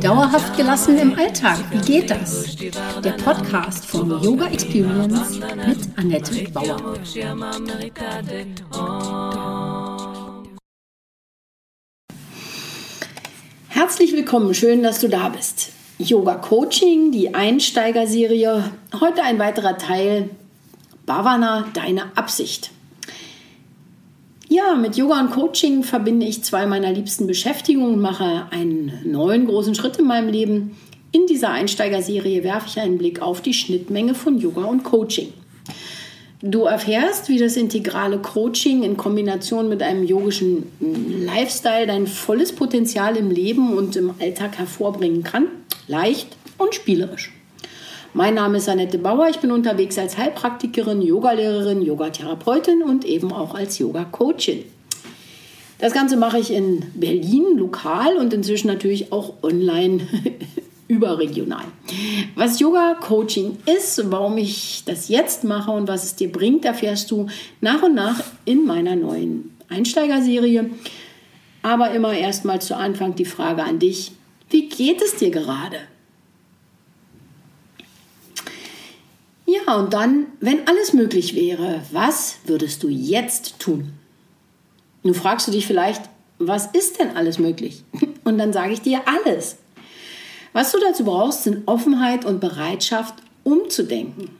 Dauerhaft gelassen im Alltag, wie geht das? Der Podcast von Yoga Experience mit Annette Bauer. Herzlich willkommen, schön, dass du da bist. Yoga Coaching, die Einsteigerserie. Heute ein weiterer Teil. Bhavana, deine Absicht. Ja, mit Yoga und Coaching verbinde ich zwei meiner liebsten Beschäftigungen und mache einen neuen großen Schritt in meinem Leben. In dieser Einsteigerserie werfe ich einen Blick auf die Schnittmenge von Yoga und Coaching. Du erfährst, wie das integrale Coaching in Kombination mit einem yogischen Lifestyle dein volles Potenzial im Leben und im Alltag hervorbringen kann. Leicht und spielerisch. Mein Name ist Annette Bauer. Ich bin unterwegs als Heilpraktikerin, Yogalehrerin, Yogatherapeutin und eben auch als Yoga-Coachin. Das Ganze mache ich in Berlin lokal und inzwischen natürlich auch online überregional. Was Yoga Coaching ist, warum ich das jetzt mache und was es dir bringt, erfährst du nach und nach in meiner neuen Einsteigerserie. Aber immer erstmal zu Anfang die Frage an dich: Wie geht es dir gerade? Und dann, wenn alles möglich wäre, was würdest du jetzt tun? Nun fragst du dich vielleicht, was ist denn alles möglich? Und dann sage ich dir alles. Was du dazu brauchst, sind Offenheit und Bereitschaft, umzudenken.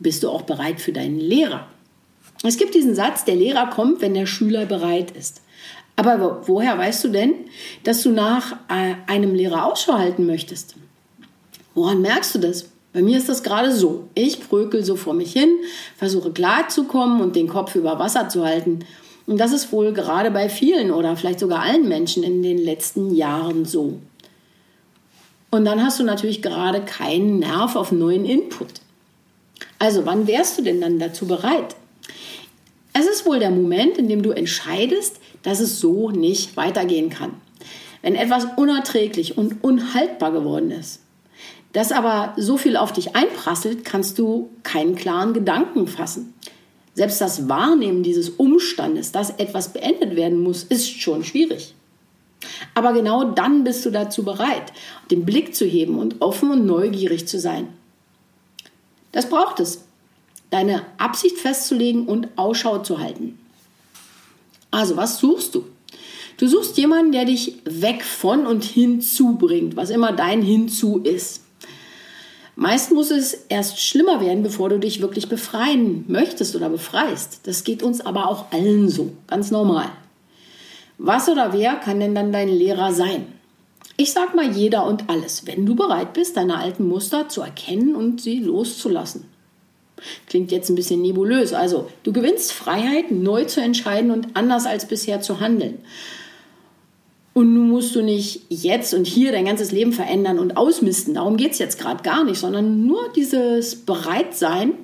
Bist du auch bereit für deinen Lehrer? Es gibt diesen Satz, der Lehrer kommt, wenn der Schüler bereit ist. Aber woher weißt du denn, dass du nach äh, einem Lehrer Ausschau halten möchtest? Woran merkst du das? Bei mir ist das gerade so. Ich brökel so vor mich hin, versuche klar zu kommen und den Kopf über Wasser zu halten. Und das ist wohl gerade bei vielen oder vielleicht sogar allen Menschen in den letzten Jahren so. Und dann hast du natürlich gerade keinen Nerv auf neuen Input. Also wann wärst du denn dann dazu bereit? Es ist wohl der Moment, in dem du entscheidest, dass es so nicht weitergehen kann. Wenn etwas unerträglich und unhaltbar geworden ist, das aber so viel auf dich einprasselt, kannst du keinen klaren Gedanken fassen. Selbst das Wahrnehmen dieses Umstandes, dass etwas beendet werden muss, ist schon schwierig. Aber genau dann bist du dazu bereit, den Blick zu heben und offen und neugierig zu sein. Das braucht es, deine Absicht festzulegen und Ausschau zu halten. Also, was suchst du? Du suchst jemanden, der dich weg von und hinzu bringt, was immer dein Hinzu ist. Meist muss es erst schlimmer werden, bevor du dich wirklich befreien möchtest oder befreist. Das geht uns aber auch allen so, ganz normal. Was oder wer kann denn dann dein Lehrer sein? Ich sag mal jeder und alles, wenn du bereit bist, deine alten Muster zu erkennen und sie loszulassen. Klingt jetzt ein bisschen nebulös. Also, du gewinnst Freiheit, neu zu entscheiden und anders als bisher zu handeln. Und nun musst du nicht jetzt und hier dein ganzes Leben verändern und ausmisten. Darum geht es jetzt gerade gar nicht, sondern nur dieses Bereitsein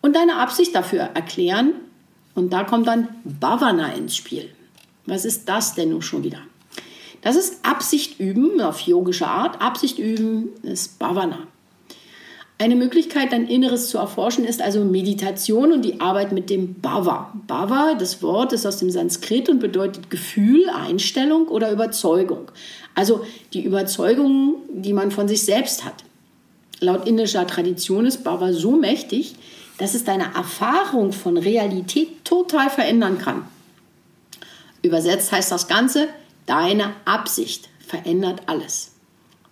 und deine Absicht dafür erklären. Und da kommt dann Bhavana ins Spiel. Was ist das denn nun schon wieder? Das ist Absicht üben auf yogische Art. Absicht üben ist Bhavana. Eine Möglichkeit, dein Inneres zu erforschen, ist also Meditation und die Arbeit mit dem Bhava. Bhava, das Wort ist aus dem Sanskrit und bedeutet Gefühl, Einstellung oder Überzeugung. Also die Überzeugung, die man von sich selbst hat. Laut indischer Tradition ist Bhava so mächtig, dass es deine Erfahrung von Realität total verändern kann. Übersetzt heißt das Ganze, deine Absicht verändert alles.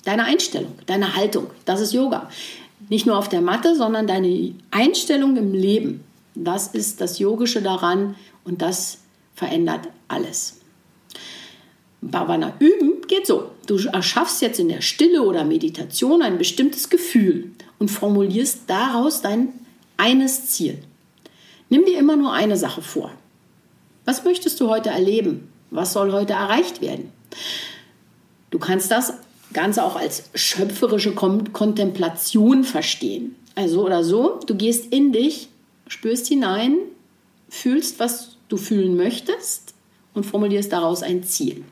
Deine Einstellung, deine Haltung, das ist Yoga. Nicht nur auf der Matte, sondern deine Einstellung im Leben. Das ist das Yogische daran und das verändert alles. Bhavana üben geht so. Du erschaffst jetzt in der Stille oder Meditation ein bestimmtes Gefühl und formulierst daraus dein eines Ziel. Nimm dir immer nur eine Sache vor. Was möchtest du heute erleben? Was soll heute erreicht werden? Du kannst das Ganze auch als schöpferische Kontemplation verstehen. Also oder so, du gehst in dich, spürst hinein, fühlst, was du fühlen möchtest und formulierst daraus ein Ziel.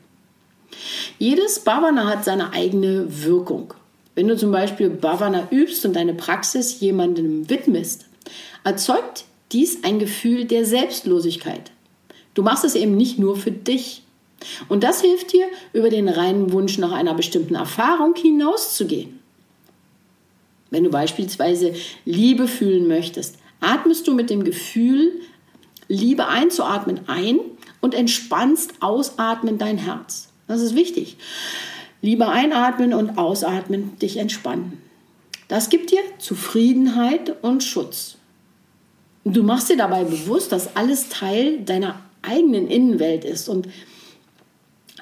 Jedes Bhavana hat seine eigene Wirkung. Wenn du zum Beispiel Bhavana übst und deine Praxis jemandem widmest, erzeugt dies ein Gefühl der Selbstlosigkeit. Du machst es eben nicht nur für dich. Und das hilft dir, über den reinen Wunsch nach einer bestimmten Erfahrung hinauszugehen. Wenn du beispielsweise Liebe fühlen möchtest, atmest du mit dem Gefühl, Liebe einzuatmen ein und entspannst ausatmen dein Herz. Das ist wichtig. Liebe einatmen und ausatmen, dich entspannen. Das gibt dir Zufriedenheit und Schutz. Du machst dir dabei bewusst, dass alles Teil deiner eigenen Innenwelt ist und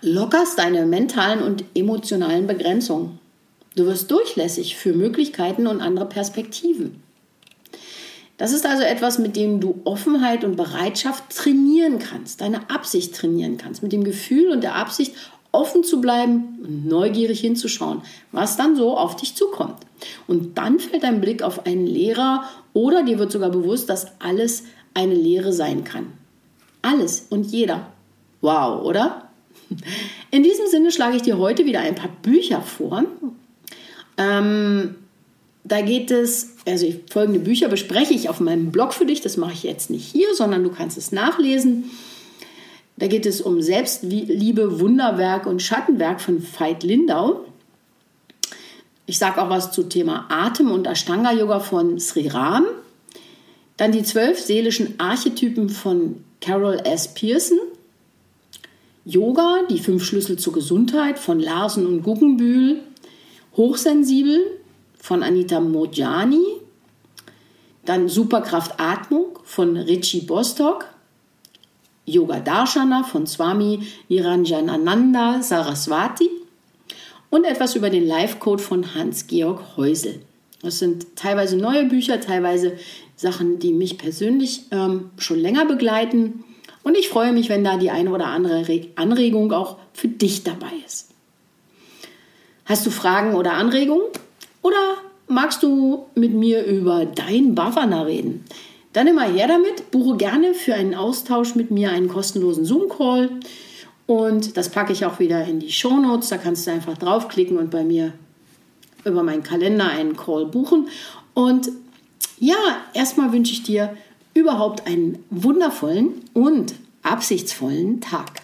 lockerst deine mentalen und emotionalen Begrenzungen. Du wirst durchlässig für Möglichkeiten und andere Perspektiven. Das ist also etwas, mit dem du Offenheit und Bereitschaft trainieren kannst, deine Absicht trainieren kannst, mit dem Gefühl und der Absicht, offen zu bleiben und neugierig hinzuschauen, was dann so auf dich zukommt. Und dann fällt dein Blick auf einen Lehrer oder dir wird sogar bewusst, dass alles eine Lehre sein kann. Alles und jeder. Wow, oder? In diesem Sinne schlage ich dir heute wieder ein paar Bücher vor. Ähm, da geht es, also folgende Bücher bespreche ich auf meinem Blog für dich. Das mache ich jetzt nicht hier, sondern du kannst es nachlesen. Da geht es um Selbstliebe, Wunderwerk und Schattenwerk von Veit Lindau. Ich sage auch was zu Thema Atem und Ashtanga Yoga von Sri Ram. Dann die zwölf seelischen Archetypen von Carol S. Pearson. Yoga, die fünf Schlüssel zur Gesundheit von Larsen und Guggenbühl. Hochsensibel von Anita Mojani. Dann Superkraft Atmung von Richie Bostock. Yoga Darshana von Swami Niranjanananda Saraswati und etwas über den Life Code von Hans-Georg Häusel. Das sind teilweise neue Bücher, teilweise Sachen, die mich persönlich ähm, schon länger begleiten. Und ich freue mich, wenn da die eine oder andere Anregung auch für dich dabei ist. Hast du Fragen oder Anregungen? Oder magst du mit mir über dein Bhavana reden? Dann immer her damit, buche gerne für einen Austausch mit mir einen kostenlosen Zoom-Call. Und das packe ich auch wieder in die Show Notes. Da kannst du einfach draufklicken und bei mir über meinen Kalender einen Call buchen. Und ja, erstmal wünsche ich dir überhaupt einen wundervollen und absichtsvollen Tag.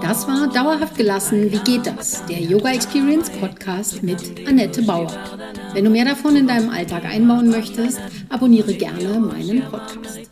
Das war Dauerhaft gelassen. Wie geht das? Der Yoga Experience Podcast mit Annette Bauer. Wenn du mehr davon in deinem Alltag einbauen möchtest, abonniere gerne meinen Podcast.